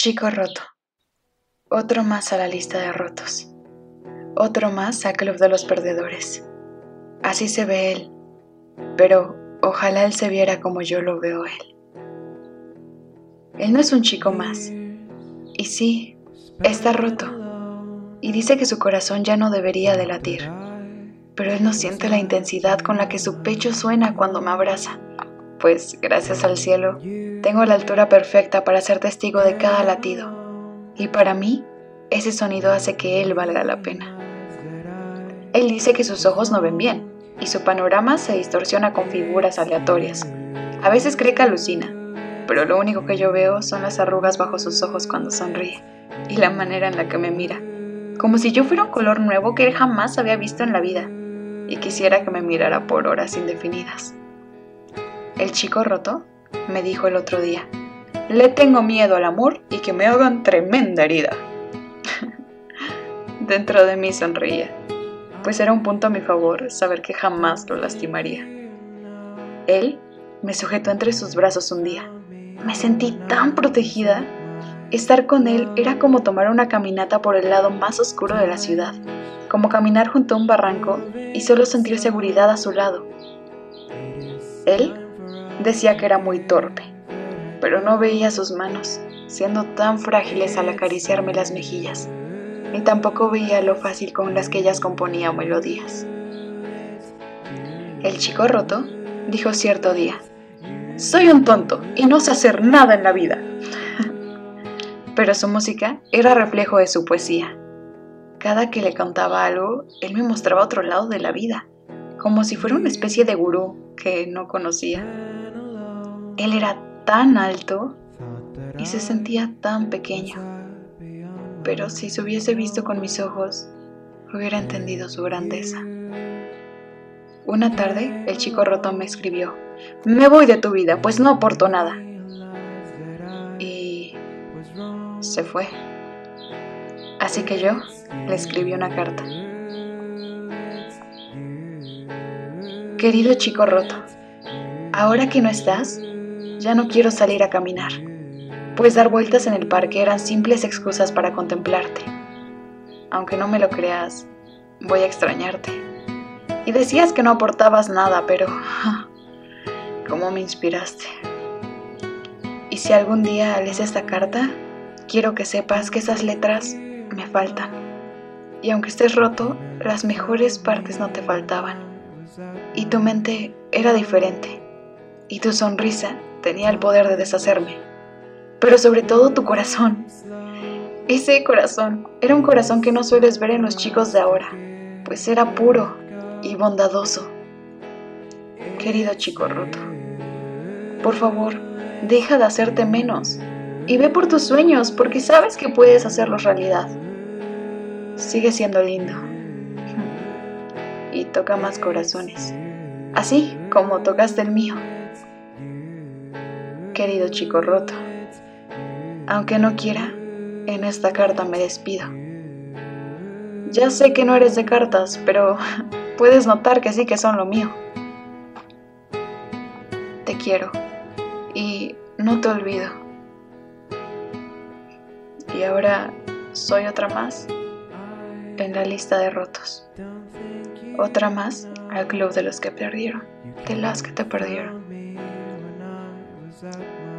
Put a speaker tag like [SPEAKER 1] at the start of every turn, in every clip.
[SPEAKER 1] Chico roto. Otro más a la lista de rotos. Otro más a Club de los Perdedores. Así se ve él. Pero ojalá él se viera como yo lo veo él. Él no es un chico más. Y sí, está roto. Y dice que su corazón ya no debería de latir. Pero él no siente la intensidad con la que su pecho suena cuando me abraza. Pues, gracias al cielo, tengo la altura perfecta para ser testigo de cada latido. Y para mí, ese sonido hace que él valga la pena. Él dice que sus ojos no ven bien y su panorama se distorsiona con figuras aleatorias. A veces cree que alucina, pero lo único que yo veo son las arrugas bajo sus ojos cuando sonríe y la manera en la que me mira, como si yo fuera un color nuevo que él jamás había visto en la vida y quisiera que me mirara por horas indefinidas. El chico roto me dijo el otro día, le tengo miedo al amor y que me hagan tremenda herida. Dentro de mí sonreía, pues era un punto a mi favor saber que jamás lo lastimaría. Él me sujetó entre sus brazos un día me sentí tan protegida. Estar con él era como tomar una caminata por el lado más oscuro de la ciudad, como caminar junto a un barranco y solo sentir seguridad a su lado. Él decía que era muy torpe, pero no veía sus manos, siendo tan frágiles al acariciarme las mejillas, ni tampoco veía lo fácil con las que ellas componían melodías. El chico roto dijo cierto día, soy un tonto y no sé hacer nada en la vida. Pero su música era reflejo de su poesía. Cada que le contaba algo, él me mostraba otro lado de la vida, como si fuera una especie de gurú que no conocía. Él era tan alto y se sentía tan pequeño. Pero si se hubiese visto con mis ojos, hubiera entendido su grandeza. Una tarde, el chico roto me escribió, me voy de tu vida, pues no aporto nada. Y se fue. Así que yo le escribí una carta. Querido chico roto, ahora que no estás, ya no quiero salir a caminar, pues dar vueltas en el parque eran simples excusas para contemplarte. Aunque no me lo creas, voy a extrañarte y decías que no aportabas nada, pero ¿cómo me inspiraste? Y si algún día lees esta carta, quiero que sepas que esas letras me faltan. Y aunque estés roto, las mejores partes no te faltaban. Y tu mente era diferente. Y tu sonrisa tenía el poder de deshacerme. Pero sobre todo tu corazón. Ese corazón era un corazón que no sueles ver en los chicos de ahora, pues era puro, y bondadoso. Querido chico roto, por favor, deja de hacerte menos y ve por tus sueños porque sabes que puedes hacerlos realidad. Sigue siendo lindo toca más corazones, así como tocaste el mío. Querido chico roto, aunque no quiera, en esta carta me despido. Ya sé que no eres de cartas, pero puedes notar que sí que son lo mío. Te quiero y no te olvido. Y ahora soy otra más en la lista de rotos. Otra más al club de los que perdieron, de las que te perdieron.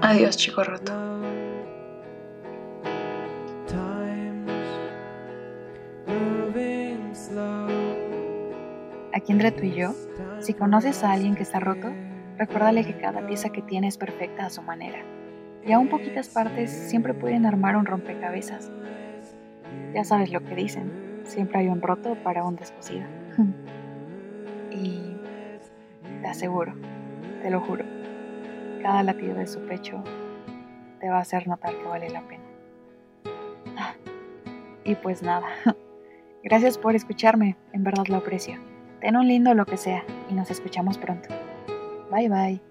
[SPEAKER 1] Adiós, chico roto.
[SPEAKER 2] Aquí entre tú y yo, si conoces a alguien que está roto, recuérdale que cada pieza que tiene es perfecta a su manera. Y aún poquitas partes siempre pueden armar un rompecabezas. Ya sabes lo que dicen, siempre hay un roto para un descosido. y te aseguro, te lo juro, cada latido de su pecho te va a hacer notar que vale la pena. Y pues nada, gracias por escucharme, en verdad lo aprecio. Ten un lindo lo que sea y nos escuchamos pronto. Bye bye.